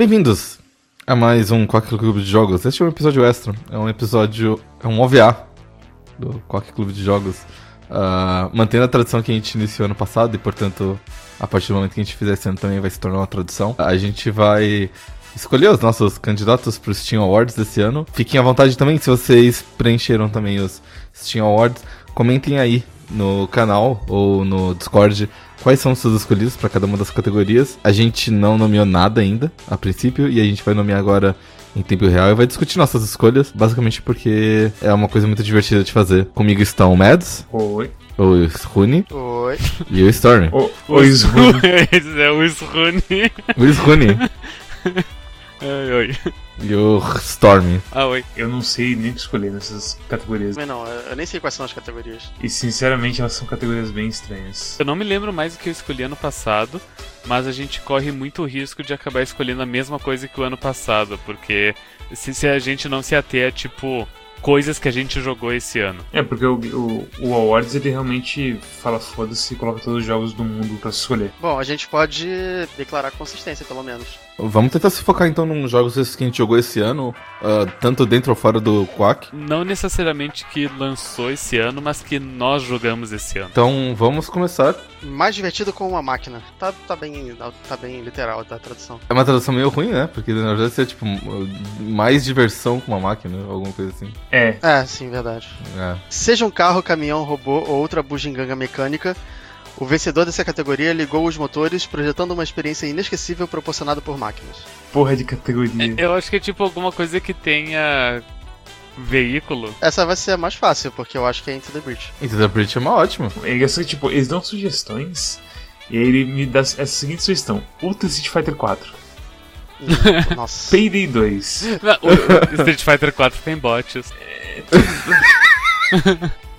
Bem-vindos a mais um Quack Clube de Jogos. Este é um episódio extra, é um episódio, é um OVA do Quack Clube de Jogos. Uh, mantendo a tradição que a gente iniciou ano passado e, portanto, a partir do momento que a gente fizer esse ano também vai se tornar uma tradição. A gente vai escolher os nossos candidatos para os Steam Awards desse ano. Fiquem à vontade também, se vocês preencheram também os Steam Awards, comentem aí no canal ou no Discord quais são os seus escolhidos para cada uma das categorias. A gente não nomeou nada ainda, a princípio, e a gente vai nomear agora em tempo real e vai discutir nossas escolhas, basicamente porque é uma coisa muito divertida de fazer. Comigo estão o Mads. Oi. O Rune. Oi. E o Storm. O, o Isrune. Esse é o Isrune. O Rune. Oi, oi. E o Storm. Ah, oi. Eu não sei nem o que escolher nessas categorias. Mas não, eu nem sei quais são as categorias. E sinceramente elas são categorias bem estranhas. Eu não me lembro mais do que eu escolhi ano passado, mas a gente corre muito risco de acabar escolhendo a mesma coisa que o ano passado, porque se, se a gente não se ater a, tipo, coisas que a gente jogou esse ano. É, porque o, o, o Awards ele realmente fala foda-se e coloca todos os jogos do mundo pra se escolher. Bom, a gente pode declarar consistência, pelo menos. Vamos tentar se focar então nos jogos que a gente jogou esse ano, uh, tanto dentro ou fora do Quack. Não necessariamente que lançou esse ano, mas que nós jogamos esse ano. Então vamos começar. Mais divertido com uma máquina. Tá, tá, bem, tá bem literal da tradução. É uma tradução meio ruim, né? Porque na verdade seria tipo mais diversão com uma máquina, alguma coisa assim. É. É, sim, verdade. É. Seja um carro, caminhão, robô ou outra bugiganga mecânica, o vencedor dessa categoria ligou os motores, projetando uma experiência inesquecível proporcionada por máquinas. Porra de categoria. Eu acho que é tipo alguma coisa que tenha veículo. Essa vai ser a mais fácil, porque eu acho que é Into the Breach. Into the Breach é uma ótima. É só, tipo, eles dão sugestões e aí ele me dá essa seguinte sugestão: Ultra Street Fighter 4. Hum, Nossa. Payday 2. Não, o Street Fighter 4 tem bots.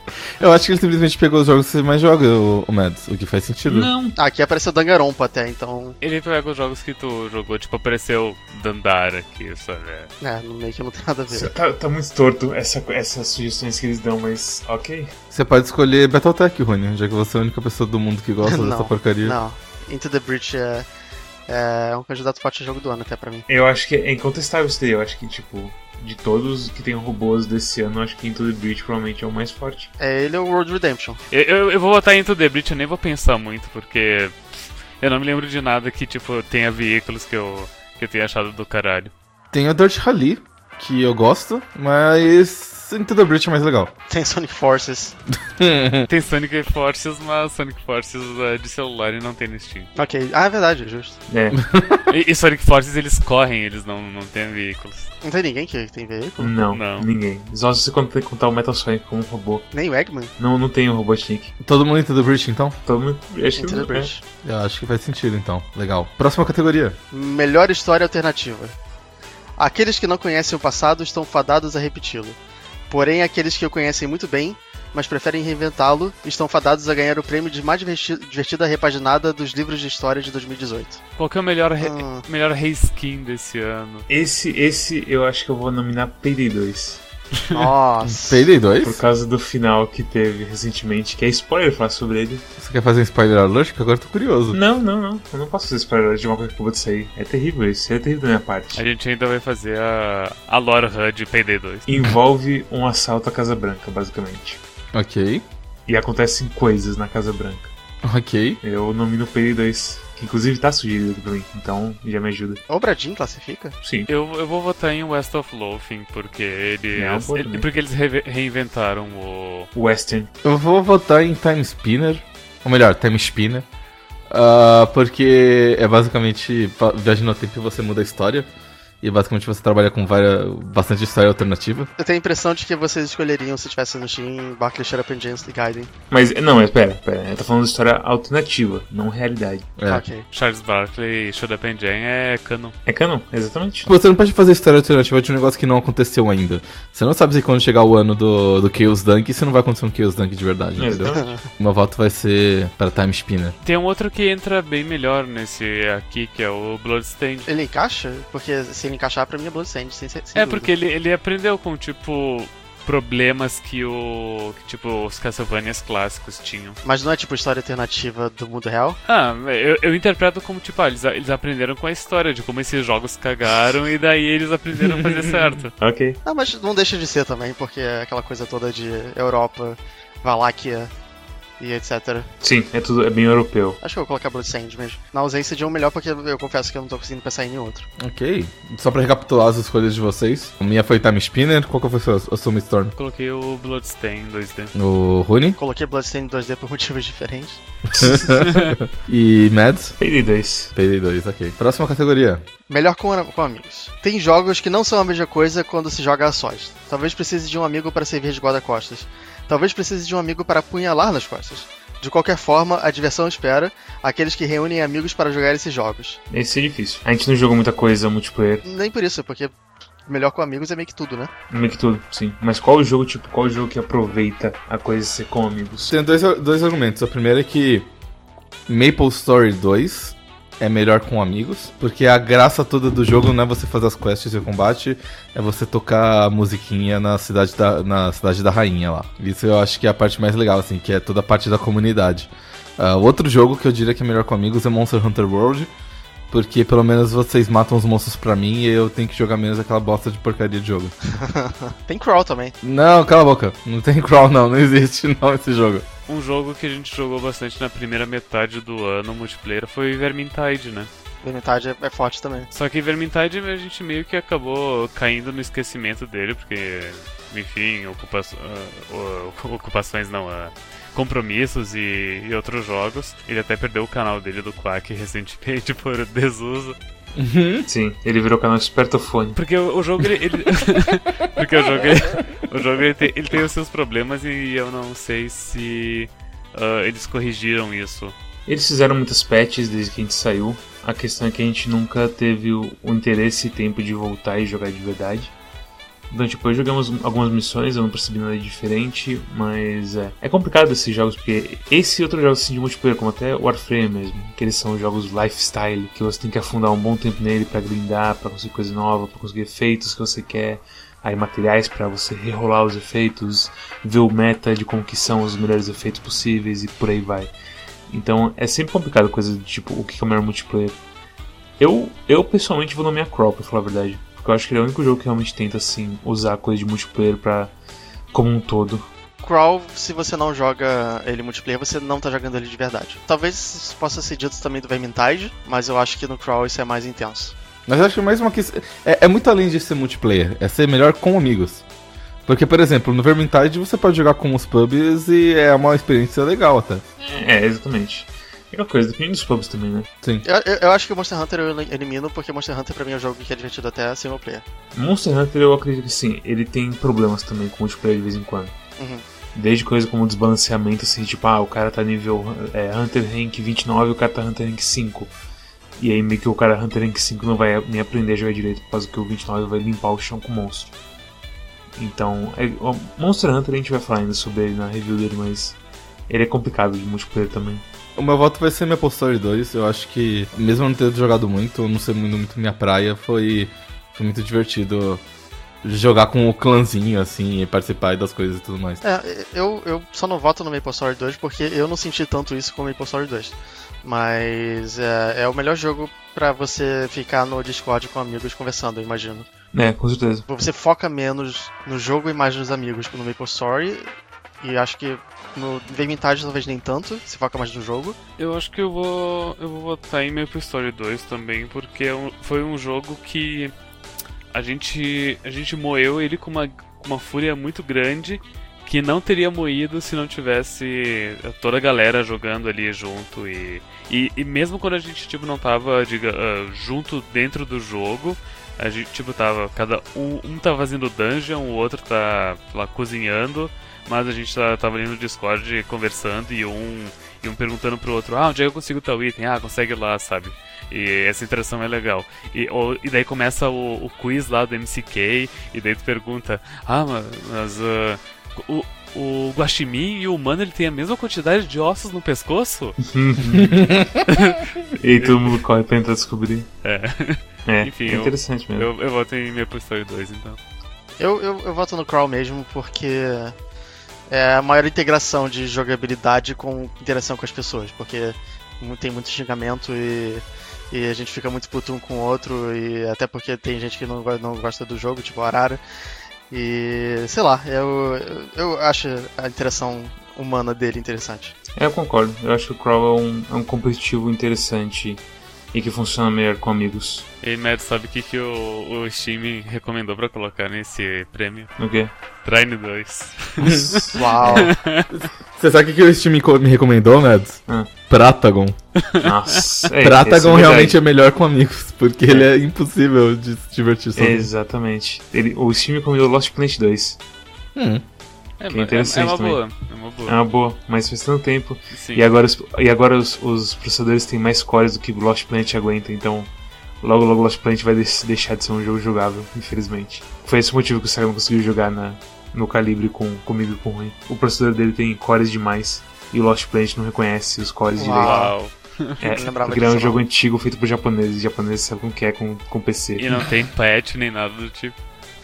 Eu acho que ele simplesmente pegou os jogos que você mais joga, o, o Mads, o que faz sentido. Não. Ah, aqui apareceu Danganronpa até, então. Ele pega os jogos que tu jogou, tipo, apareceu Dandara aqui, sabe? É, no meio que não tem nada a ver. Tá, tá muito torto essa, essas sugestões que eles dão, mas ok. Você pode escolher Battletech, Rony, já que você é a única pessoa do mundo que gosta Não, dessa porcaria. Não, Into the Breach é, é um candidato forte a jogo do ano até pra mim. Eu acho que é incontestável isso daí. Eu acho que, tipo, de todos que tem robôs desse ano, eu acho que Into the Breach provavelmente é o mais forte. É ele ou World Redemption. Eu, eu, eu vou botar Into the Breach, eu nem vou pensar muito, porque eu não me lembro de nada que, tipo, tenha veículos que eu, que eu tenha achado do caralho. Tem o Dirt Rally, que eu gosto, mas Into the Breach é mais legal. Tem Sonic Forces. Tem Sonic Forces, mas Sonic Forces é de celular e não tem no Steam. Ok, ah, é verdade, é justo. É. E, e Sonic Forces eles correm, eles não, não têm veículos. Não tem ninguém que tem veículo? Não, Não. ninguém. Só se você contar contar o Metal Sonic como um robô. Nem o Eggman? Não, não tem o Robotnik. Todo mundo Into the Breach, então? Todo mundo. Acho que Into the Breach. Eu acho que faz sentido, então. Legal. Próxima categoria. Melhor história alternativa. Aqueles que não conhecem o passado estão fadados a repeti-lo. Porém, aqueles que o conhecem muito bem, mas preferem reinventá-lo, estão fadados a ganhar o prêmio de mais diverti- divertida repaginada dos livros de história de 2018. Qual que é o melhor, re, Ah. melhor reskin desse ano? Esse, esse eu acho que eu vou nominar Payday 2. Nossa. Payday 2? Por causa do final que teve recentemente, que é spoiler falar sobre ele. Você quer fazer um spoiler alert? Porque agora eu tô curioso. Não, não, não. Eu não posso fazer spoiler de uma coisa que acabou de sair. É terrível isso. É terrível da minha parte. A gente ainda vai fazer a, a lore HUD de Payday 2. Envolve um assalto à Casa Branca, basicamente. Ok. E acontecem coisas na Casa Branca. Ok. Eu nomino Payday 2, que inclusive tá sugerido aqui pra mim. Então já me ajuda. O Bradin classifica? Sim. Eu, eu vou votar em West of Loathing, porque eles, É ele- porque eles re- reinventaram o... Western. Eu vou votar em Time Spinner. Ou melhor, Time Spinner. Ah, porque é basicamente viagem no tempo e você muda a história. E basicamente você trabalha com várias, bastante história alternativa. Eu tenho a imprão de que vocês escolheriam se tivesse no Steam Barclay Shut Up e Gaiden. Mas, não, mas pera, pera. Eu tô falando de história alternativa, não realidade. É. Ok. Charles Barkley e Pen Jam é canon. É canon, exatamente. Você não pode fazer história alternativa de um negócio que não aconteceu ainda. Você não sabe se quando chegar o ano do, do Chaos Dunk, se não vai acontecer um Chaos Dunk de verdade, entendeu? Exatamente. Meu voto vai ser para Time Spinner. Tem um outro que entra bem melhor nesse aqui, que é o Bloodstained. Ele encaixa? Porque se ele encaixar, pra mim é Bloodstained, sem, sem É, dúvida. porque ele, ele aprendeu com, tipo, problemas que o. Que, tipo, os Castlevanias clássicos tinham. Mas não é tipo história alternativa do mundo real? Ah, eu, eu interpreto como, tipo, ah, eles, eles aprenderam com a história de como esses jogos cagaram e daí eles aprenderam a fazer certo. Ok. Ah, mas não deixa de ser também, porque é aquela coisa toda de Europa, Valáquia e etc. Sim, é tudo é bem europeu. Acho que eu vou colocar Bloodstained mesmo. Na ausência de um melhor, porque eu confesso que eu não tô conseguindo pensar em nenhum outro. Ok. Só pra recapitular as escolhas de vocês. A minha foi Time Spinner. Qual que foi a sua, Storm? Coloquei o Bloodstain 2D. O Rune. Coloquei Bloodstained 2D por motivos diferentes. e Mads. Payday 2. Payday 2, ok. Próxima categoria. Melhor com, com amigos. Tem jogos que não são a mesma coisa quando se joga a sós. Talvez precise de um amigo para servir de guarda-costas. Talvez precise de um amigo para apunhalar nas costas. De qualquer forma, a diversão espera aqueles que reúnem amigos para jogar esses jogos. Esse é difícil. A gente não jogou muita coisa multiplayer. Nem por isso, porque melhor com amigos é meio que tudo, né? Meio que tudo, sim. Mas qual o jogo, tipo, qual o jogo que aproveita a coisa de ser com amigos? Tem dois, dois argumentos. O primeiro é que Maple Story 2 é melhor com amigos, porque a graça toda do jogo não é você fazer as quests e o combate, é você tocar a musiquinha na cidade da, na cidade da rainha lá. Isso eu acho que é a parte mais legal, assim, que é toda a parte da comunidade. Uh, outro jogo que eu diria que é melhor com amigos é Monster Hunter World, porque pelo menos vocês matam os monstros pra mim e eu tenho que jogar menos aquela bosta de porcaria de jogo. tem crawl também. Não, cala a boca. Não tem crawl não, não existe não esse jogo um jogo que a gente jogou bastante na primeira metade do ano multiplayer foi Vermintide, né? Vermintide é, é forte também. Só que Vermintide a gente meio que acabou caindo no esquecimento dele, porque, enfim, ocupa uh, ocupações não, uh, compromissos e, e, outros jogos. Ele até perdeu o canal dele do Quack recentemente por desuso. Uhum. Sim, ele virou canal Espertofone. Porque o, o jogo ele. ele... Porque o jogo, ele, o jogo ele tem, ele tem os seus problemas e eu não sei se uh, eles corrigiram isso. Eles fizeram muitas patches desde que a gente saiu. A questão é que a gente nunca teve o, o interesse e tempo de voltar e jogar de verdade. Então, tipo, eu jogamos algumas missões, eu não percebi nada diferente, mas é, é complicado esses jogos, porque esse outros jogos assim, de multiplayer, como até Warframe mesmo, que eles são jogos lifestyle, que você tem que afundar um bom tempo nele para grindar, para conseguir coisa nova, para conseguir efeitos que você quer, aí materiais para você rerolar os efeitos, ver o meta de como que são os melhores efeitos possíveis e por aí vai. Então é sempre complicado coisa de tipo o que é o melhor multiplayer. Eu, eu pessoalmente vou nomear Crawl, pra falar a verdade. Porque eu acho que ele é o único jogo que realmente tenta, assim, usar coisa de multiplayer pra. como um todo. Crawl, se você não joga ele multiplayer, você não tá jogando ele de verdade. Talvez isso possa ser dito também do Vermintide, mas eu acho que no Crawl isso é mais intenso. Mas eu acho que mais uma questão. É, é, muito além de ser multiplayer, é ser melhor com amigos. Porque, por exemplo, no Vermintide você pode jogar com os pubs e é uma experiência legal até. É, exatamente. Aquela coisa, depende dos pubs também, né? Sim. Eu, eu, eu, acho que o Monster Hunter eu elimino, porque Monster Hunter pra mim é um jogo que é divertido até single player. Monster Hunter eu acredito que sim, ele tem problemas também com multiplayer de vez em quando. Uhum. Desde coisa como desbalanceamento, assim, tipo, ah, o cara tá nível é, Hunter Rank 29 e o cara tá Hunter Rank 5. E aí meio que o cara Hunter Rank 5 não vai nem aprender a jogar direito, por causa que o 29 vai limpar o chão com o monstro. Então, é, Monster Hunter a gente vai falar ainda sobre ele na review dele, mas ele é complicado de multiplayer também. O meu voto vai ser Maple Story 2. Eu acho que, mesmo não tendo jogado muito, não ser muito, muito minha praia, foi, foi muito divertido jogar com o clãzinho, assim, e participar das coisas e tudo mais. É, eu, eu só não voto no Maple Story 2 porque eu não senti tanto isso com o Maple Story 2. Mas é, é o melhor jogo para você ficar no Discord com amigos conversando, eu imagino. É, com certeza. Você foca menos no jogo e mais nos amigos no Maple Story. E acho que no Vermintide talvez nem tanto, se foca mais no jogo. Eu acho que eu vou. Eu vou votar em Maple Story 2 também, porque é foi um jogo que a gente. A gente moeu ele com uma, com uma fúria muito grande que não teria moído se não tivesse toda a galera jogando ali junto e, e, e mesmo quando a gente tipo não tava diga, uh, junto dentro do jogo a gente tipo tava cada um, um tá fazendo dungeon o outro tá lá cozinhando mas a gente tá, tava ali no Discord conversando e um, e um perguntando pro outro, ah, onde é que eu consigo tal item? Ah, consegue lá, sabe? E essa interação é legal. E, ou, e daí começa o, o, quiz lá do MCK, e daí tu pergunta, ah, mas uh, o, o Guaxinim e o humano ele tem a mesma quantidade de ossos no pescoço? e todo mundo corre pra tentar descobrir. É. É, Enfim, é interessante eu, mesmo. Eu, eu voto em minha Story 2, então. Eu, eu, eu voto no Crawl mesmo porque é a maior integração de jogabilidade com interação com as pessoas, porque tem muito xingamento e, e a gente fica muito puto um com o outro, e até porque tem gente que não, não gosta do jogo, tipo Arara. E sei lá, eu, eu acho a interação humana dele interessante. É, eu concordo. Eu acho que o Crawl é um, é um competitivo interessante e que funciona melhor com amigos. E Matt, sabe o que, que o, o Steam recomendou pra colocar nesse prêmio? O quê? Trine 2. Uau! Você sabe o que, que o Steam me recomendou, Mads? Ah. Pratagon. Nossa, é, Pratagon esse realmente é melhor com amigos, porque ele é impossível de se divertir sozinho. Exatamente. Ele, o Steam recomendou Lost Planet 2. Hum. É, Que é interessante é uma também. boa. É uma boa. É uma boa, mas faz tanto tempo. Sim. E agora, os, e agora os, os processadores têm mais cores do que o Lost Planet aguenta, então logo logo Lost Planet vai des- deixar de ser um jogo jogável, infelizmente. Foi esse o motivo que o Sega não conseguiu jogar na, no calibre com, comigo e com o Rui. O processador dele tem cores demais e o Lost Planet não reconhece os cores Uau. direito. Uau. É, ele é um jogo antigo feito por japoneses, e japoneses sabem como que é com, com PC. E não tem patch nem nada do tipo.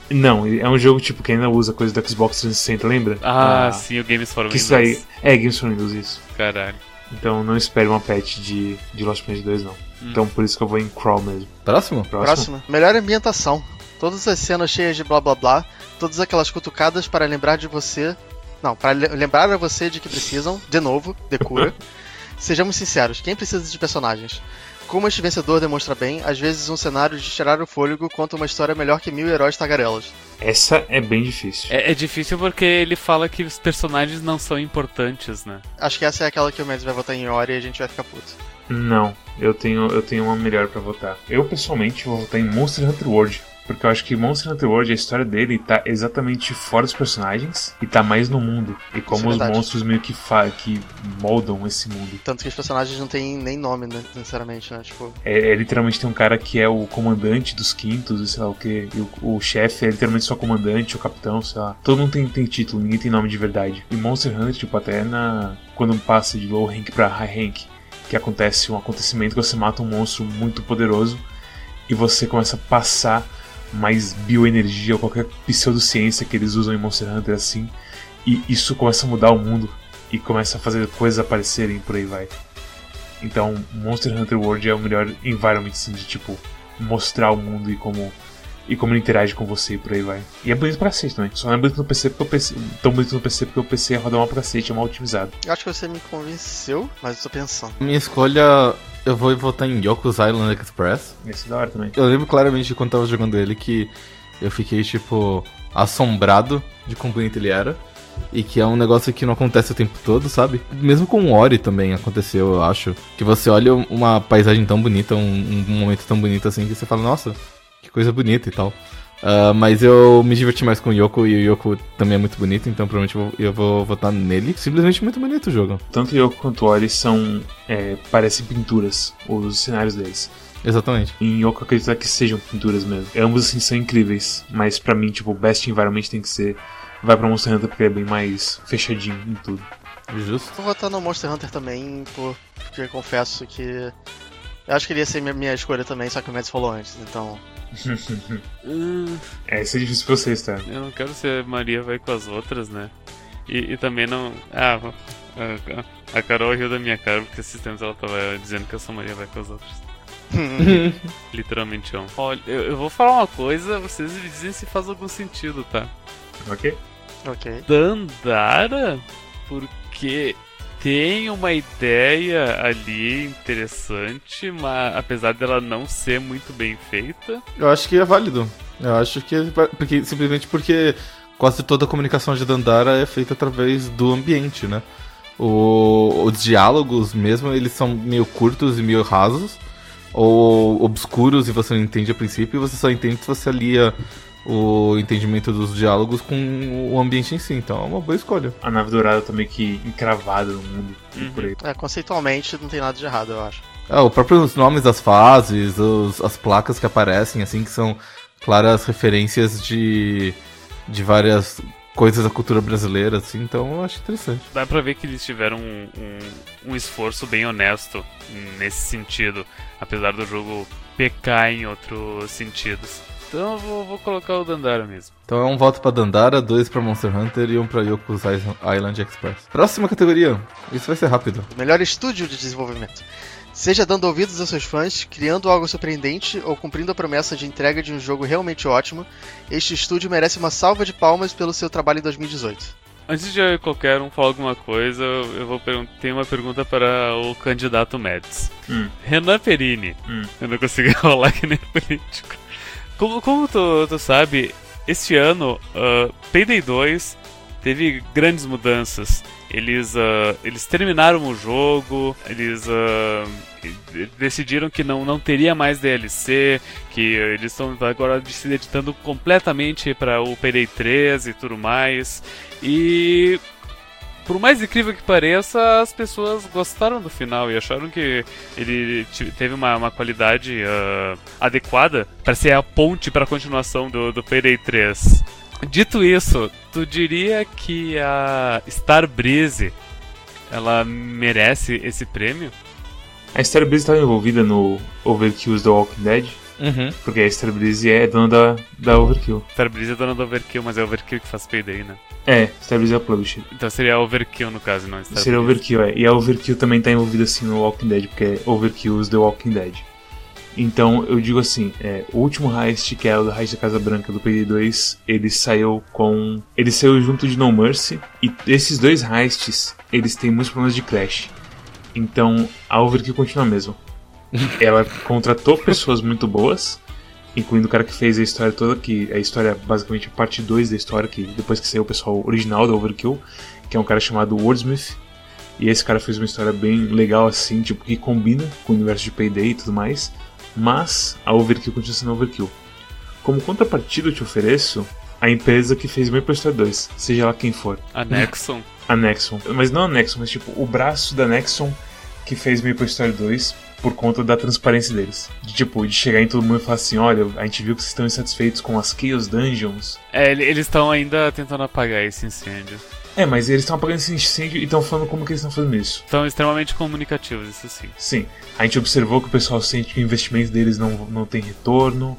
Não, é um jogo tipo que ainda usa coisa do Xbox 360, lembra? Ah, sim, o Games for Que Windows. isso aí. É, Games for Windows, isso. Caralho. Então não espere uma patch de, de Lost Planet 2, não. Hum. Então por isso que eu vou em Crawl mesmo. Próximo? Próximo? Próxima. Melhor ambientação. Todas as cenas cheias de blá blá blá, todas aquelas cutucadas para lembrar de você. Não, para le- lembrar a você de que precisam, de novo, de cura. Sejamos sinceros, quem precisa de personagens? Como este vencedor demonstra bem, às vezes um cenário de tirar o fôlego conta uma história melhor que mil heróis tagarelas. Essa é bem difícil. É, é difícil porque ele fala que os personagens não são importantes, né? Acho que essa é aquela que o Mendes vai votar em hora e a gente vai ficar puto. Não, eu tenho, eu tenho uma melhor pra votar. Eu pessoalmente vou votar em Monster Hunter World. Porque eu acho que Monster Hunter World, a história dele tá exatamente fora dos personagens e tá mais no mundo. E como Isso é os monstros meio que, fa que moldam esse mundo. Tanto que os personagens não têm nem nome, né, necessariamente, né? Tipo, É, é literalmente tem um cara que é o comandante dos quintos, e sei lá o que. E o, o chefe é literalmente só comandante, o capitão, sei lá. Todo mundo tem, tem título, ninguém tem nome de verdade. E Monster Hunter, tipo, até na. Quando passa de low rank pra high rank, que acontece um acontecimento que você mata um monstro muito poderoso e você começa a passar mais bioenergia ou qualquer pseudociência que eles usam em Monster Hunter assim. E isso começa a mudar o mundo e começa a fazer coisas aparecerem por aí vai. Então, Monster Hunter World é o melhor environment assim, de tipo mostrar o mundo e como e como ele interage com você e por aí vai. E é bonito pra cacete também. Só não é bonito no PC porque o PC. Tão bonito no PC porque o PC roda mal pra cacete, é mal otimizado. eu acho que você me convenceu, mas eu tô pensando. Minha escolha, eu vou votar em Yoku's Island Express. Esse é da hora também. Eu lembro claramente de quando tava jogando ele que eu fiquei, tipo, assombrado de quão bonito ele era. E que é um negócio que não acontece o tempo todo, sabe? Mesmo com o Ori também aconteceu, eu acho. Que você olha uma paisagem tão bonita, um, um momento tão bonito assim, que você fala, nossa, que coisa bonita e tal. Ah, mas eu me diverti mais com o Yoko e o Yoko também é muito bonito, então provavelmente eu vou, eu vou votar nele. Simplesmente muito bonito o jogo. Tanto Yoko quanto Ori são. É, parecem pinturas, os cenários deles. Exatamente. Em Yoko acredito que sejam pinturas mesmo. Ambos assim são incríveis, mas pra mim, tipo, o best environment tem que ser. Vai pra Monster Hunter porque é bem mais fechadinho em tudo. Justo. Vou votar no Monster Hunter também, por- porque eu confesso que. Eu acho que ele ia ser minha, minha escolha também, só que o Mendes falou antes, então. É, isso é difícil pra vocês, tá? eu não quero ser Maria vai com as outras, né? E, e também não. Ah, a, a Carol riu da minha cara porque esses tempos ela tava dizendo que eu sou Maria vai com as outras. Literalmente amo. Olha, eu, eu vou falar uma coisa, vocês me dizem se faz algum sentido, tá? Ok? ok. Dandara, porque tem uma ideia ali interessante, mas apesar dela não ser muito bem feita. Eu acho que é válido. Eu acho que é porque, simplesmente porque quase toda a comunicação de Dandara é feita através do ambiente, né? O- os diálogos mesmo, eles são meio curtos e meio rasos, ou obscuros e você não entende a princípio, e você só entende se você alia o entendimento dos diálogos com o ambiente em si. Então é uma boa escolha. A nave dourada tá meio que encravada no mundo Uhum. por aí. É, conceitualmente não tem nada de errado, eu acho. É, o próprio os nomes das fases, os- as placas que aparecem, assim, que são claras referências de, de várias coisas da cultura brasileira, assim, então eu acho interessante. Dá pra ver que eles tiveram um, um, um esforço bem honesto nesse sentido, apesar do jogo pecar em outros sentidos. Então eu vou, vou colocar o Dandara mesmo. Então é um voto pra Dandara, dois pra Monster Hunter e um pra Yoku's Island Express. Próxima categoria. Isso vai ser rápido. Melhor estúdio de desenvolvimento. Seja dando ouvidos aos seus fãs, criando algo surpreendente ou cumprindo a promessa de entrega de um jogo realmente ótimo, este estúdio merece uma salva de palmas pelo seu trabalho em 2018. Antes de qualquer um falar alguma coisa, eu vou ter uma pergunta para o candidato Médici. Hum. Renan Perini. Hum. Eu não consegui rolar que nem político. Como, como tu, tu sabe, este ano, uh, Payday 2 teve grandes mudanças. Eles, uh, eles terminaram o jogo, eles uh, decidiram que não, não teria mais DLC, que eles estão agora se dedicando completamente para o Payday 3 e tudo mais. E por mais incrível que pareça, as pessoas gostaram do final e acharam que ele teve uma, uma qualidade uh, adequada para ser a ponte para a continuação do, do Payday 3. Dito isso, tu diria que a Star Breeze ela merece esse prêmio? A Star Breeze estava envolvida no Overkill's The Walking Dead? Uhum. Porque a Star Breeze é dona da, da Overkill. Star Breeze é dona da Overkill, mas é Overkill que faz Payday, né? É, Star Breeze é a publisher. Então seria a Overkill no caso, não Star Seria a Overkill, é. E a Overkill também está envolvida assim no Walking Dead, porque é Overkill's The Walking Dead. Então eu digo assim, é, o último heist, que é o heist da Casa Branca do PD2, ele saiu com. Ele saiu junto de No Mercy. E esses dois heists, eles têm muitos problemas de crash. Então a Overkill continua mesmo. Ela contratou pessoas muito boas, incluindo o cara que fez a história toda, que é a história basicamente a parte 2 da história, que depois que saiu o pessoal original da Overkill, que é um cara chamado Wordsmith. E esse cara fez uma história bem legal assim, tipo, que combina com o universo de Payday e tudo mais mas a Overkill continua sendo Overkill. Como contrapartida eu te ofereço a empresa que fez Maple Story 2, seja lá quem for. A Nexon. A Nexon. Mas não a Nexon, mas tipo, o braço da Nexon que fez Maple Story 2 por conta da transparência deles. De tipo, de chegar em todo mundo e falar assim, olha, a gente viu que vocês estão insatisfeitos com as Chaos Dungeons. É, eles estão ainda tentando apagar esse incêndio. É, mas eles estão apagando esse incêndio e estão falando como que eles estão fazendo isso. Estão extremamente comunicativos, isso sim. Sim. A gente observou que o pessoal sente que o investimento deles não, não tem retorno.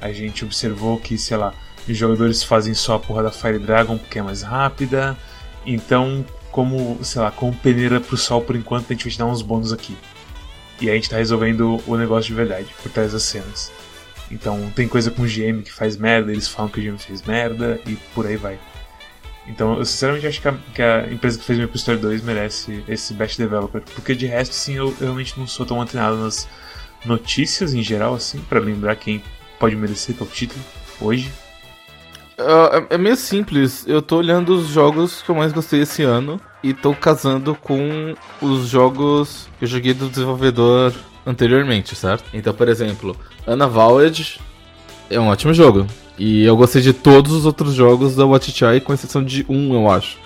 A gente observou que, sei lá, os jogadores fazem só a porra da Fire Dragon porque é mais rápida. Então, como, sei lá, como peneira pro sol por enquanto, a gente vai te dar uns bônus aqui. E a gente tá resolvendo o negócio de verdade, por trás das cenas. Então, tem coisa com o GM que faz merda, eles falam que o GM fez merda e por aí vai. Então, eu sinceramente acho que a, que a empresa que fez Maple Story 2 merece esse Best Developer. Porque de resto, sim, eu, eu realmente não sou tão antenado nas notícias em geral, assim, para lembrar quem pode merecer tal título hoje. Uh, é meio simples. Eu tô olhando os jogos que eu mais gostei esse ano e tô casando com os jogos que eu joguei do desenvolvedor anteriormente, certo? Então, por exemplo, Anna Valed é um ótimo jogo. E eu gostei de todos os outros jogos da Watchai, com exceção de um, eu acho.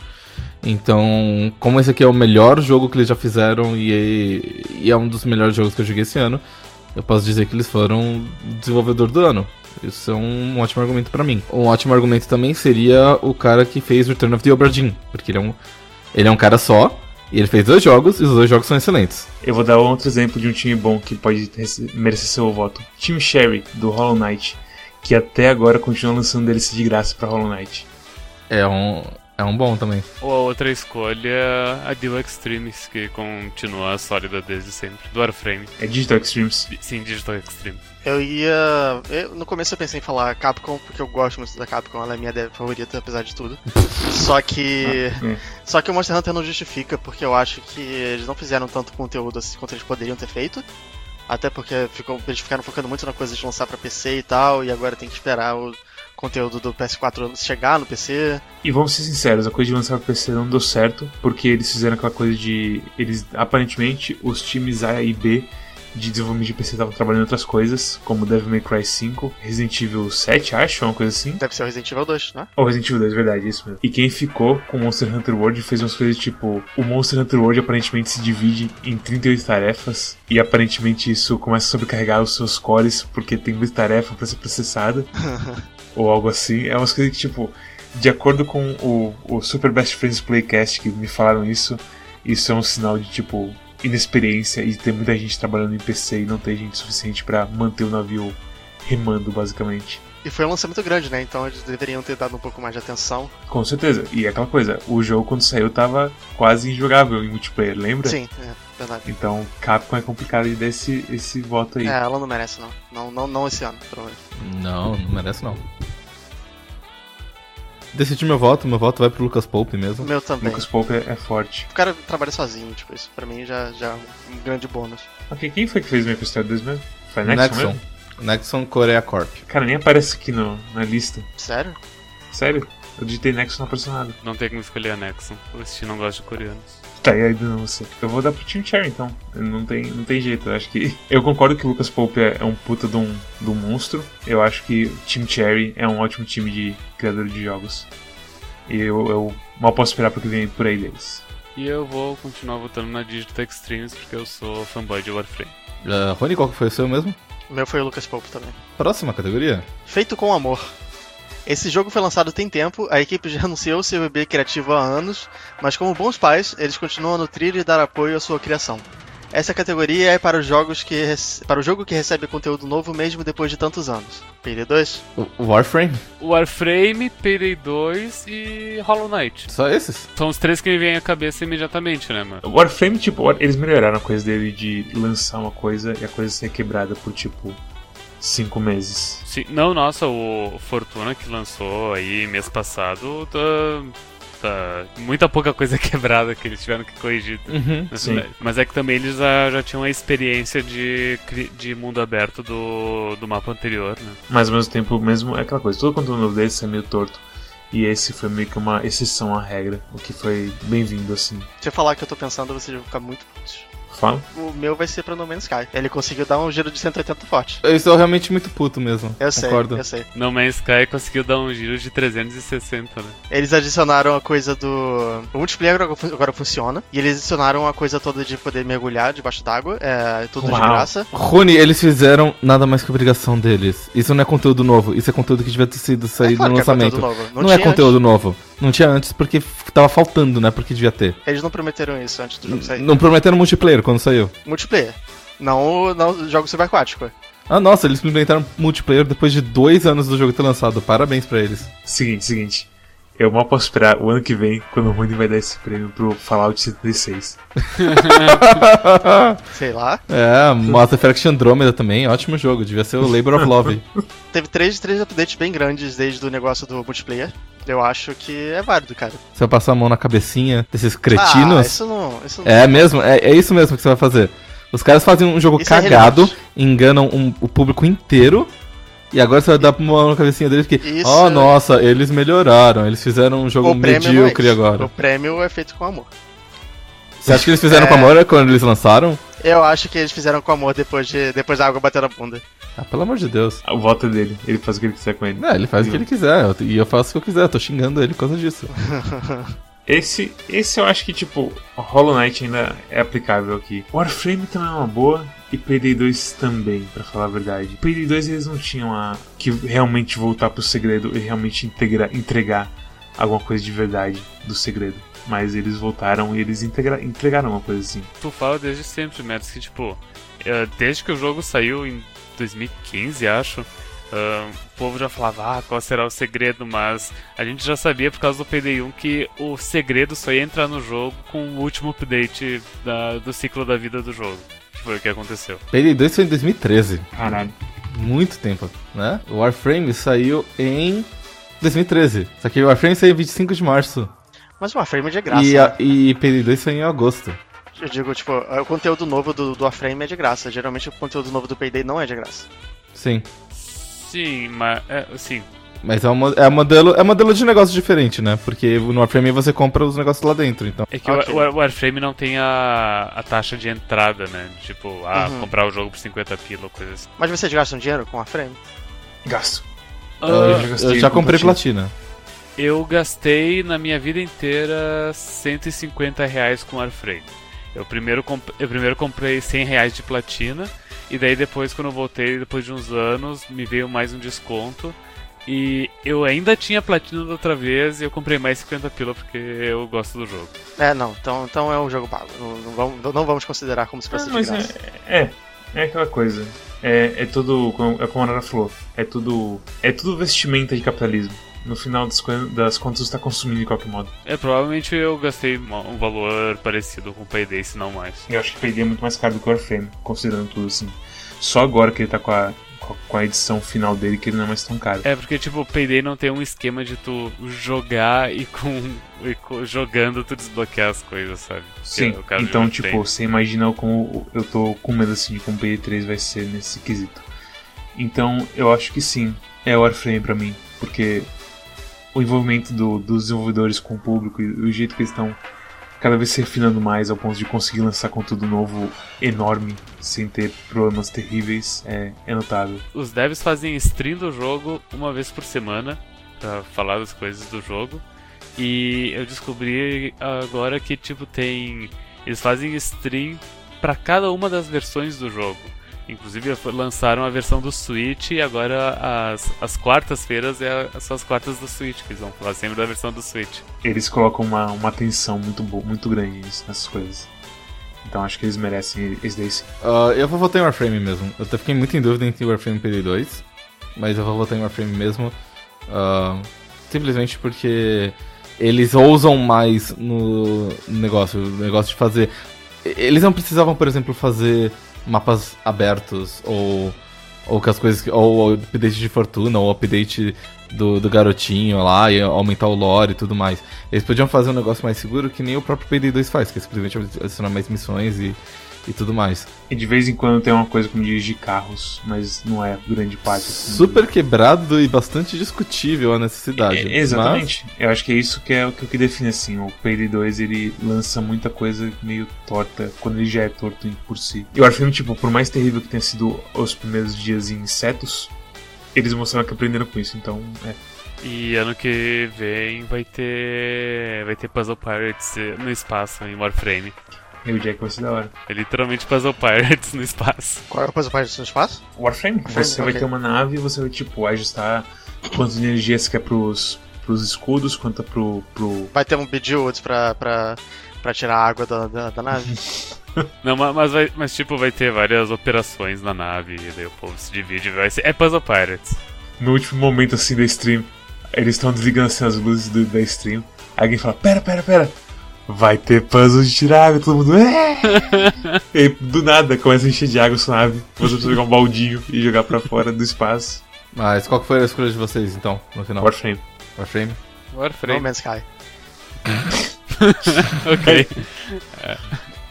Então, como esse aqui é o melhor jogo que eles já fizeram e é, e é um dos melhores jogos que eu joguei esse ano, eu posso dizer que eles foram desenvolvedor do ano. Isso é um ótimo argumento para mim. Um ótimo argumento também seria o cara que fez Return of the Obra Dinn, porque ele é um, ele é um cara só, e ele fez dois jogos, e os dois jogos são excelentes. Eu vou dar outro exemplo de um time bom que pode merecer seu voto. Time Sherry, do Hollow Knight que até agora continua lançando DLC de graça pra Hollow Knight. É um, é um bom também. Ou a outra escolha, a Dio Extremes, que continua sólida desde sempre, do Warframe. É Digital Extremes? Sim, Digital Extreme. Eu ia. Eu, no começo eu pensei em falar Capcom, porque eu gosto muito da Capcom, ela é minha favorita, apesar de tudo. só que. Ah. Só que o Monster Hunter não justifica, porque eu acho que eles não fizeram tanto conteúdo assim quanto eles poderiam ter feito. Até porque ficou, eles ficaram focando muito na coisa de lançar para PC e tal, e agora tem que esperar o conteúdo do PS4 chegar no PC. E vamos ser sinceros, a coisa de lançar para PC não deu certo, porque eles fizeram aquela coisa de. Eles aparentemente os times A e B de desenvolvimento de PC estavam trabalhando em outras coisas, como Devil May Cry 5, Resident Evil 7, acho, uma coisa assim. Deve ser o Resident Evil 2, né? Ou Resident Evil 2, verdade, isso mesmo. E quem ficou com Monster Hunter World fez umas coisas tipo: o Monster Hunter World aparentemente se divide em 38 tarefas, e aparentemente isso começa a sobrecarregar os seus cores, porque tem muita tarefa para ser processada, ou algo assim. É umas coisas que, tipo, de acordo com o, o Super Best Friends Playcast que me falaram isso, isso é um sinal de tipo inexperiência e ter muita gente trabalhando em PC e não ter gente suficiente para manter o navio remando, basicamente. E foi um lançamento grande, né? Então eles deveriam ter dado um pouco mais de atenção. Com certeza. E aquela coisa, o jogo quando saiu tava quase injogável em multiplayer, lembra? Sim, é verdade. Então Capcom é complicado de dar esse, esse voto aí. É, ela não merece, não. Não, não, não esse ano, pelo menos. Não, não merece não. Decidi meu voto, meu voto vai pro Lucas Pope mesmo. meu também. Lucas Pope é, é forte. O cara trabalha sozinho, tipo, isso pra mim já, já é um grande bônus. Ok, quem foi que fez o Maple Story 2 mesmo? Foi a Nexon, Nexon. mesmo? Nexon Korea Corp. Cara, nem aparece aqui no, na lista. Sério? Sério? Eu digitei Nexon não apareceu nada. Não tem como escolher a Nexon. O Steam não gosta de coreanos. Tá aí não você. Eu vou dar pro Team Cherry então. Não tem, não tem jeito. Eu acho que. Eu concordo que o Lucas Pope é, é um puta de um, de um monstro. Eu acho que o Team Cherry é um ótimo time de criador de jogos. E eu, eu mal posso esperar pro que vem por aí deles. E eu vou continuar votando na Digital Extremes porque eu sou fanboy de Warframe. Uh, Rony, qual que foi o seu mesmo? O meu foi o Lucas Pope também. Próxima categoria. Feito com amor. Esse jogo foi lançado tem tempo, a equipe já anunciou seu bebê criativo há anos, mas como bons pais, eles continuam a nutrir e dar apoio à sua criação. Essa categoria é para os jogos que rece- para o jogo que recebe conteúdo novo mesmo depois de tantos anos. PD2? O o Warframe? Warframe, Payday 2 e Hollow Knight. Só esses? São os três que me vêm à cabeça imediatamente, né, mano? O Warframe, tipo, eles melhoraram a coisa dele de lançar uma coisa e a coisa ser quebrada por, tipo, cinco meses. Sim, não, nossa, o Fortuna que lançou aí mês passado, tá, tá muita pouca coisa quebrada que eles tiveram que corrigir. Uhum. Sim. verdade. Mas é que também eles já, já tinham a experiência de, de mundo aberto do, do mapa anterior, né? Mas ao mesmo tempo, mesmo é aquela coisa, todo conteúdo novo deles é meio torto. E esse foi meio que uma exceção à regra, o que foi bem-vindo, assim. Se eu falar que eu tô pensando, vocês vão ficar muito putos. Fala? O meu vai ser pra No Man's Sky. Ele conseguiu dar um giro de 180 forte. Eu estou realmente muito puto mesmo. Eu sei, Concordo. eu sei. No Man's Sky conseguiu dar um giro de 360, né? Eles adicionaram a coisa do. O multiplayer agora fun- agora funciona. E eles adicionaram a coisa toda de poder mergulhar debaixo d'água. É tudo de Uau. graça. Rony, eles fizeram nada mais que obrigação deles. Isso não é conteúdo novo, isso é conteúdo que devia ter sido saído claro no é lançamento. conteúdo novo. Não Não, é conteúdo novo. Não tinha antes porque tava faltando, né? Porque devia ter. Eles não prometeram isso antes do jogo sair. Não prometeram multiplayer quando saiu. Multiplayer. Não, não jogo subaquático. Ah, nossa, eles implementaram multiplayer depois de dois anos do jogo ter lançado. Parabéns pra eles. Seguinte, seguinte. Eu mal posso esperar o ano que vem, quando o Rony vai dar esse prêmio pro Fallout 76. Sei lá. é, Mass Effect Andromeda também, ótimo jogo. Devia ser o Labor of Love. Teve três, três updates bem grandes desde o negócio do multiplayer. Eu acho que é válido, cara. Você vai passar a mão na cabecinha desses cretinos. Ah, isso não. Isso não... É mesmo, é, é isso mesmo que você vai fazer. Os caras fazem um jogo Isso é cagado, relevante. enganam um- o público inteiro. E agora você vai dar uma mão na cabecinha deles que, Isso oh é- nossa, eles melhoraram, eles fizeram um jogo é medíocre isso. agora. O prêmio é feito com amor. Você acha que eles fizeram É. com amor quando eles lançaram? Eu acho que eles fizeram com amor depois, de, depois da água bater na bunda. Ah, pelo amor de Deus. O voto é dele, ele faz o que ele quiser com ele. É, ele faz o que ele quiser, eu- e eu faço o que eu quiser, eu tô xingando ele por causa disso. Esse, esse eu acho que, tipo, Hollow Knight ainda é aplicável aqui. Warframe também é uma boa, e Payday 2 também, pra falar a verdade. Payday 2 eles não tinham a. que realmente voltar pro segredo e realmente integra, entregar alguma coisa de verdade do segredo. Mas eles voltaram e eles entregaram uma coisa assim. Tu fala desde sempre, Mads, que tipo, eh, desde que o jogo saiu em 2015, acho, ah, o povo já falava, ah, qual será o segredo, mas a gente já sabia por causa do PD1 que o segredo só ia entrar no jogo com o último update da- do ciclo da vida do jogo. Que foi o que aconteceu. Payday 2 foi em 2013, Caralho. muito tempo, né? O Warframe saiu em 2013, só que o Warframe saiu em 25 de março. Mas o Warframe é de graça. e, né? a, e Payday 2 saiu em agosto. Eu digo, tipo, o conteúdo novo do, do Warframe é de graça. Geralmente o conteúdo novo do Payday não é de graça. Sim. Sim, mas, é, sim, Mas é um, é um modelo, é um modelo de negócio diferente, né? Porque no Warframe você compra os negócios lá dentro, então. É que Ok. o, o Warframe não tem a, a taxa de entrada, né? Tipo, ah, Uhum. comprar o jogo por 50 pila ou coisa assim. Mas vocês gastam dinheiro com Warframe? Gasto. Ah, eu, já gastei eu já com comprei platina. platina. Eu gastei na minha vida inteira 150 reais com Warframe. Eu primeiro, comp- eu primeiro comprei 100 reais de platina, e daí depois, quando eu voltei, depois de uns anos, me veio mais um desconto. E eu ainda tinha platina da outra vez e eu comprei mais 50 pila porque eu gosto do jogo. É, não. Então, então é um jogo pago. Não, não vamos, não vamos considerar como se fosse Ah, de graça. é, é, é aquela coisa. É, é tudo, é como a Nara falou, é tudo, é tudo vestimenta de capitalismo. No final das, co- das contas, você está consumindo de qualquer modo. É, provavelmente eu gastei um valor parecido com o Payday, se não mais. Eu acho que o Payday é muito mais caro do que o Warframe, considerando tudo assim. Só agora que ele tá com a, com a- edição final dele que ele não é mais tão caro. É, porque, tipo, o Payday não tem um esquema de tu jogar e com, e com- jogando tu desbloquear as coisas, sabe? Sim, é então, tipo, você imagina como eu tô com medo assim de como o Payday 3 vai ser nesse quesito. Então, eu acho que sim, é o Warframe pra mim, porque o envolvimento do- dos desenvolvedores com o público e o jeito que eles estão cada vez se refinando mais ao ponto de conseguir lançar conteúdo novo enorme sem ter problemas terríveis é, é notável. Os devs fazem stream do jogo uma vez por semana pra falar das coisas do jogo. E eu descobri agora que tipo tem eles fazem stream pra cada uma das versões do jogo. Inclusive lançaram a versão do Switch e agora as, as quartas-feiras é, a- são as quartas do Switch, que eles vão falar sempre da versão do Switch. Eles colocam uma, uma atenção muito, bo- muito grande nisso- nessas coisas. Então acho que eles merecem esse daí sim. Ah, eu vou votar em Warframe mesmo. Eu até fiquei muito em dúvida entre Warframe e PD 2, mas eu vou votar em Warframe mesmo. ah, simplesmente porque eles ousam mais no negócio, no negócio de fazer. Eles não precisavam, por exemplo, fazer mapas abertos ou ou que as coisas que- ou o update de fortuna ou update do, do garotinho lá e aumentar o lore e tudo mais. Eles podiam fazer um negócio mais seguro que nem o próprio Payday 2 faz, que é simplesmente adicionar mais missões e, e tudo mais. E de vez em quando tem uma coisa como dirigir carros, mas não é grande parte. assim. Super quebrado e bastante discutível a necessidade. É, exatamente. Eu acho que é isso que é o que, define assim. O Payday 2 ele lança muita coisa meio torta quando ele já é torto em- por si. E o Warframe, tipo, por mais terrível que tenha sido os primeiros dias em insetos, eles mostraram que aprenderam com isso. Então, é. E ano que vem vai ter vai ter Puzzle Pirates eh, no espaço em Warframe. E o Jack vai ser da hora. É literalmente Puzzle Pirates no espaço. Qual é a coisa mais no espaço? Warframe, você vai ok. ter uma nave e você vai, tipo, ajustar quanto de energia você quer pros, pros escudos, quanto pro, pro Vai ter um Bejeweled pra, pra, pra tirar a água da, da, da nave? Não, ma- mas, vai, mas tipo, vai ter várias operações na nave, e daí o povo se divide, vai ser. É Puzzle Pirates. no último momento assim da stream, eles estão desligando assim, as luzes do- da stream. Aí alguém fala: Pera, pera, pera, vai ter puzzle de tirar água, todo mundo. É! e do nada começa a encher de água sua nave. Você precisa pegar um baldinho e jogar pra fora do espaço. Mas qual que foi a escolha de vocês, então, no final? Warframe. Warframe? No Warframe. Man's Sky. ok.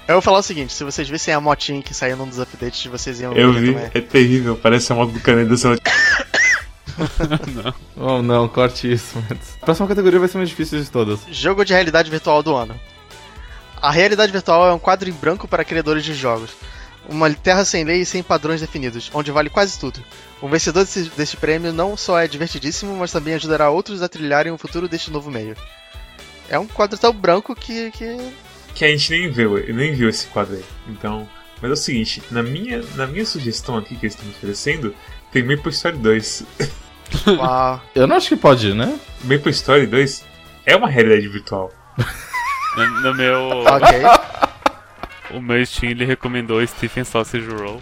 Eu vou falar o seguinte, se vocês vissem a motinha que saiu num dos updates, vocês iam Eu vi, também. é terrível, parece a moto do Caneda. sei lá. Oh não, corte isso. A próxima categoria vai ser mais difícil de todas. Jogo de realidade virtual do ano. A realidade virtual é um quadro em branco para criadores de jogos. Uma terra sem lei e sem padrões definidos, onde vale quase tudo. O vencedor desse, deste prêmio não só é divertidíssimo, mas também ajudará outros a trilharem o futuro deste novo meio. É um quadro tão branco que. que... Que a gente nem viu, nem viu esse quadro aí. Então. Mas é o seguinte, na minha, na minha sugestão aqui que eles estão me oferecendo, tem Maple Story 2. Eu não acho que pode, né? Maple Story 2 é uma realidade virtual. No, no meu. ok. O meu Steam ele recomendou Stephen Sausage Roll.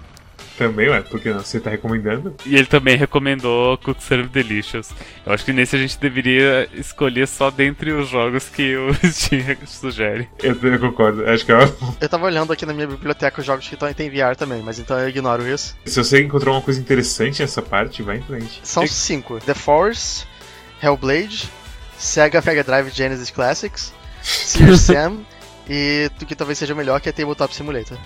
Também, ué, porque não? Você tá recomendando? E ele também recomendou Cook Serve Delicious. Eu acho que nesse a gente deveria escolher só dentre os jogos que o Steam sugere. Eu, eu concordo. Acho que é uma- Eu tava olhando aqui na minha biblioteca os jogos que tão- tem VR também, mas então eu ignoro isso. se você encontrou uma coisa interessante nessa parte, vai em frente. São cinco: The Force, Hellblade, Sega Mega Drive Genesis Classics, Sears Sam e o que talvez seja o melhor, que é Tabletop Simulator.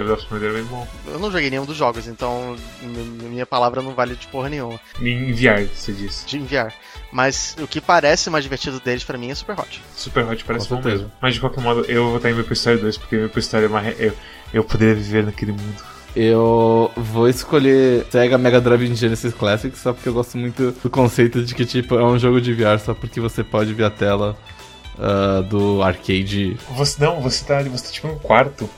É bem bom. Eu não joguei nenhum dos jogos, então mi- minha palavra não vale de porra nenhuma Em VR, você disse. de enviar. Mas o que parece mais divertido deles pra mim é Super Hot. Super Hot parece bom mesmo. Mas de qualquer modo, eu vou votar em Maple Story 2, porque Maple Story é uma. re- Eu, eu poderia viver naquele mundo. Eu vou escolher Sega Mega Drive Genesis Classic só porque eu gosto muito do conceito de que, tipo, é um jogo de VR só porque você pode ver a tela ah, do arcade. Você não, você tá, você tá tipo num quarto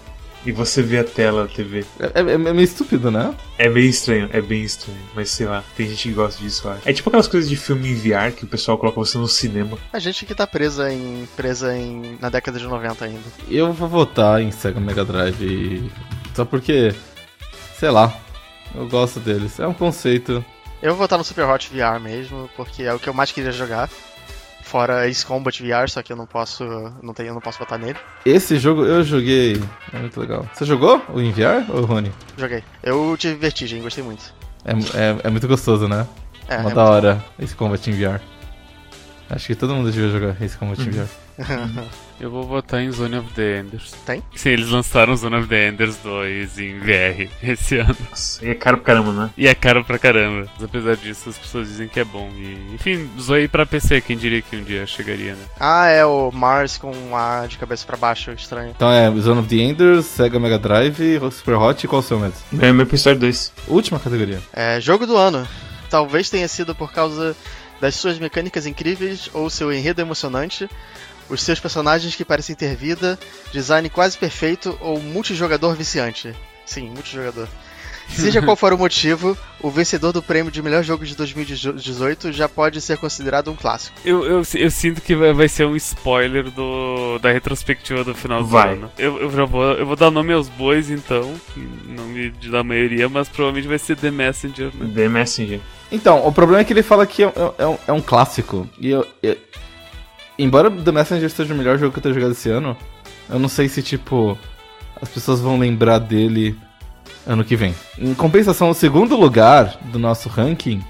e você vê a tela da TV. É, é- é meio estúpido, né? É bem estranho, é bem estranho. Mas sei lá, tem gente que gosta disso, eu acho. É tipo aquelas coisas de filme em VR que o pessoal coloca você no cinema. A gente que tá presa em. presa em. na década de 90 ainda. Eu vou votar em Sega Mega Drive só porque, sei lá, Eu gosto deles. É um conceito. Eu vou votar no Super Hot VR mesmo, porque é o que eu mais queria jogar. Fora Ace Combat VR, só que eu não posso. Não tenho, eu não posso votar nele. Esse jogo eu joguei. É muito legal. Você jogou o em VR ou Rony? Joguei. Eu tive vertigem, gostei muito. É, é, é muito gostoso, né? É, Uma é da hora esse Combat em VR. Acho que todo mundo devia jogar esse Combat em VR. Eu vou votar em Zone of the Enders. Tem? Sim, eles lançaram Zone of the Enders 2 em VR esse ano. Nossa, e é caro pra caramba, né? E é caro pra caramba. Mas apesar disso, as pessoas dizem que é bom. E, enfim, zoei pra PC, quem diria que um dia chegaria, né? Ah, é o Mars com A de cabeça pra baixo, estranho. Então é Zone of the Enders, Sega Mega Drive, Super Hot e qual o seu mesmo? É meu Story 2. Última categoria. É, jogo do ano. Talvez tenha sido por causa das suas mecânicas incríveis ou seu enredo emocionante, os seus personagens que parecem ter vida, design quase perfeito ou multijogador viciante. Sim, multijogador. Seja qual for o motivo, o vencedor do prêmio de melhor jogo de 2018 já pode ser considerado um clássico. Eu, eu, eu sinto que vai, ser um spoiler do, da retrospectiva do final do Vai. ano. Eu, eu já vou, eu vou dar nome aos bois, então, que não me da maioria, mas provavelmente vai ser The Messenger, né? The Messenger. Então, o problema é que ele fala que é, é- é um, é um clássico. E eu, eu- Embora The Messenger seja o melhor jogo que eu tenho jogado esse ano, eu não sei se, tipo, as pessoas vão lembrar dele ano que vem. Em compensação, o segundo lugar do nosso ranking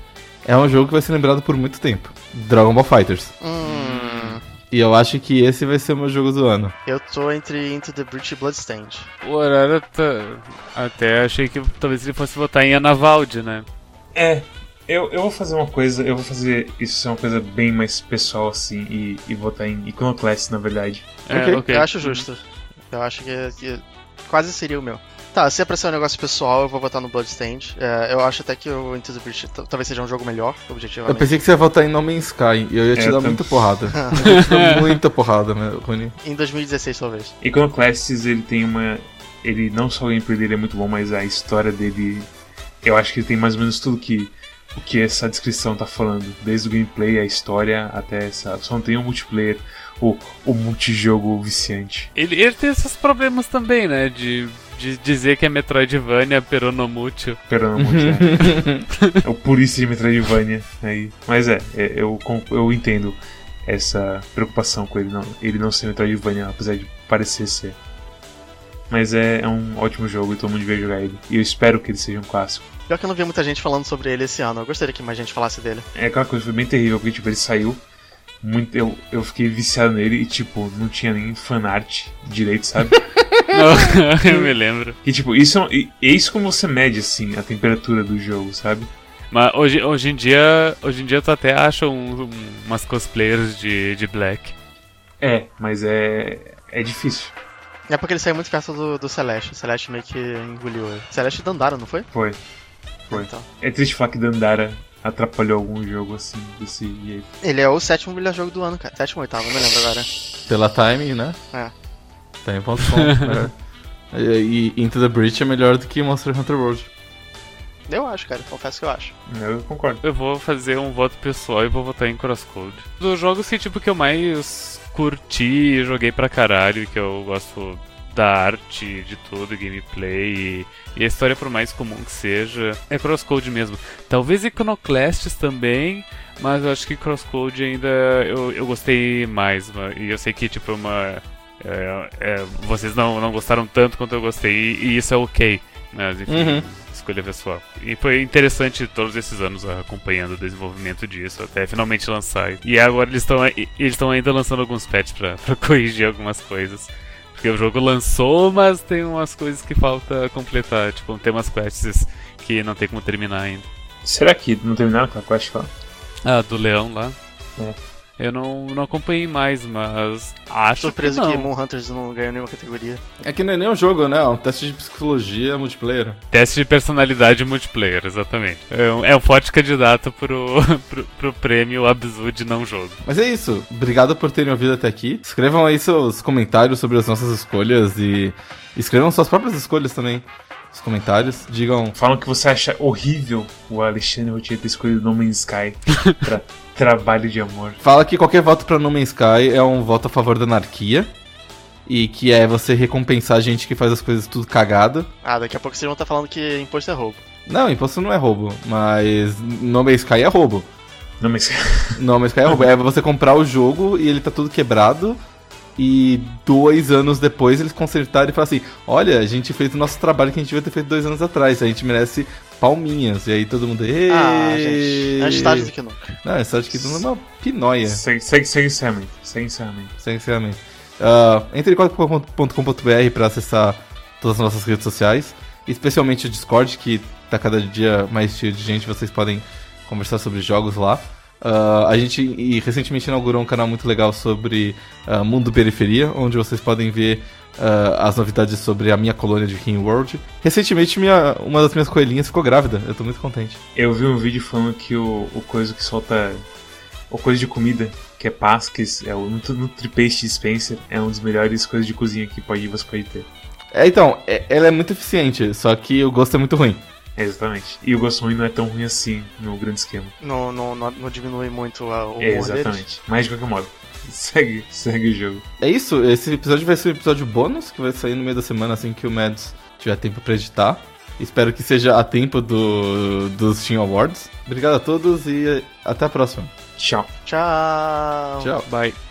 é um jogo que vai ser lembrado por muito tempo. Dragon Ball Fighters. Hum. E eu acho que esse vai ser o meu jogo do ano. Eu tô entre Into the Breach e Bloodstained. O horário tá... Até achei que talvez ele fosse votar em Anavaldi, né? É, eu, eu vou fazer uma coisa, eu vou fazer isso ser uma coisa bem mais pessoal assim e, e votar em Iconoclast, na verdade. É, Ok. ok. Eu acho justo. Eu acho que, que quase seria o meu. Tá, se é pra ser um negócio pessoal, eu vou votar no Bloodstained. É, eu acho até que o Into the Breach talvez seja um jogo melhor, Eu objetivamente. pensei que você ia votar em No Man's Sky e eu ia te É, eu dar muita porrada. eu ia te dar muita porrada, né, Rony. Em 2016, talvez. Iconoclasts, ele tem uma. Ele não só o gameplay dele é muito bom, mas a história dele. Eu acho que ele tem mais ou menos tudo que. O que essa descrição tá falando. Desde o gameplay, a história, até essa. Só não tem o multiplayer, o, o multijogo viciante. Ele, ele tem esses problemas também, né? De, de dizer que é Metroidvania peronomútil. Peronomútil, é. é o purista de Metroidvania. Aí. Mas é, é, eu, eu entendo essa preocupação com ele não, ele não ser Metroidvania, apesar de parecer ser. Mas é, é um ótimo jogo e todo mundo devia jogar ele. E eu espero que ele seja um clássico. Pior que eu não vi muita gente falando sobre ele esse ano. Eu gostaria que mais gente falasse dele. É aquela coisa foi bem terrível, porque tipo, ele saiu. Muito, eu, eu fiquei viciado nele e tipo, não tinha nem fanart direito, sabe? Eu me lembro. e tipo, isso é, é isso como você mede assim a temperatura do jogo, sabe? Mas hoje, hoje em dia, hoje em dia tu até acha um- um- umas cosplayers de, de Black. É, mas é. é difícil. É porque ele saiu muito perto do, do Celeste. O Celeste meio que engoliu ele. Celeste Dandara, não foi? Foi. Foi. Então. É triste falar que Dandara atrapalhou algum jogo assim, desse jeito. Ele é o sétimo melhor jogo do ano, cara. Sétimo ou oitavo, não lembro agora. Pela time, né? É. Time.com. melhor. E, e Into the Breach é melhor do que Monster Hunter World. Eu acho, cara. Confesso que eu acho. Eu concordo. Eu vou fazer um voto pessoal e vou votar em Crosscode. Dos jogos que tipo que eu mais curti e joguei pra caralho, que eu gosto da arte, de tudo, gameplay e, e a história por mais comum que seja, é Crosscode mesmo. Talvez Iconoclasts também, mas eu acho que Crosscode ainda eu, eu gostei mais, ma- e eu sei que tipo uma é, é, vocês não, não gostaram tanto quanto eu gostei e, e isso é ok, mas enfim Uhum. escolha pessoal. E foi interessante todos esses anos acompanhando o desenvolvimento disso, até finalmente lançar. E agora eles estão eles estão ainda lançando alguns patches pra corrigir algumas coisas. Porque o jogo lançou, mas tem umas coisas que falta completar, tipo, tem umas quests que não tem como terminar ainda. Será que não terminaram com a quest lá? Ah, do leão lá. É. Eu não, não acompanhei mais, mas acho Surpreso que que, não. Moon Hunters não ganhou nenhuma categoria. É que não é nem um jogo, né? É um teste de psicologia multiplayer. Teste de personalidade multiplayer, exatamente. É um, é um forte candidato pro, pro, pro prêmio Abzu de não jogo. Mas é isso. Obrigado por terem ouvido até aqui. Escrevam aí seus comentários sobre as nossas escolhas e escrevam suas próprias escolhas também nos comentários. Digam. Falam que você acha horrível o Alexandre Rotier ter escolhido No Man's Sky pra trabalho de amor. Fala que qualquer voto pra No Man's Sky é um voto a favor da anarquia. E que é você recompensar a gente que faz as coisas tudo cagado. Ah, daqui a pouco vocês vão estar falando que imposto é roubo. Não, imposto não é roubo, mas No Man's Sky é roubo. Não, mas. No Man's Sky é roubo. É você comprar o jogo e ele tá tudo quebrado. E dois anos depois eles consertaram e falaram assim: Olha, a gente fez o nosso trabalho que a gente devia ter feito dois anos atrás. A gente merece palminhas. E aí todo mundo. "Ê!" Ah, gente. Antes tarde do que nunca. Não, é só de que tudo é uma pinóia. Segue, segue, segue encerramento. Segue encerramento. Sinceramente. Uh, entre quadro.com.br para acessar todas as nossas redes sociais, especialmente o Discord, que tá cada dia mais cheio de gente, vocês podem conversar sobre jogos lá. Uh, a gente e recentemente inaugurou um canal muito legal sobre uh, Mundo Periferia, onde vocês podem ver uh, as novidades sobre a minha colônia de King World. Recentemente, minha, uma das minhas coelhinhas ficou grávida, eu tô muito contente. Eu vi um vídeo falando que o, o coisa que solta. O coisa de comida, que é Pasques, é o Nutri- Nutripaste Dispenser, é um dos melhores coisas de cozinha que pode, você pode ter. É, então, é- ela é muito eficiente, só que o gosto é muito ruim. É, exatamente. E o gosto ruim não é tão ruim assim no grande esquema. Não, não, não, não diminui muito a- o humor É, deles. exatamente. Mas de qualquer modo, segue, segue o jogo. É isso, esse episódio vai ser um episódio bônus, que vai sair no meio da semana assim que o Mads tiver tempo pra editar. Espero que seja a tempo do, dos Steam Awards. Obrigado a todos e até a próxima. Tchau. Tchau. Tchau. Bye.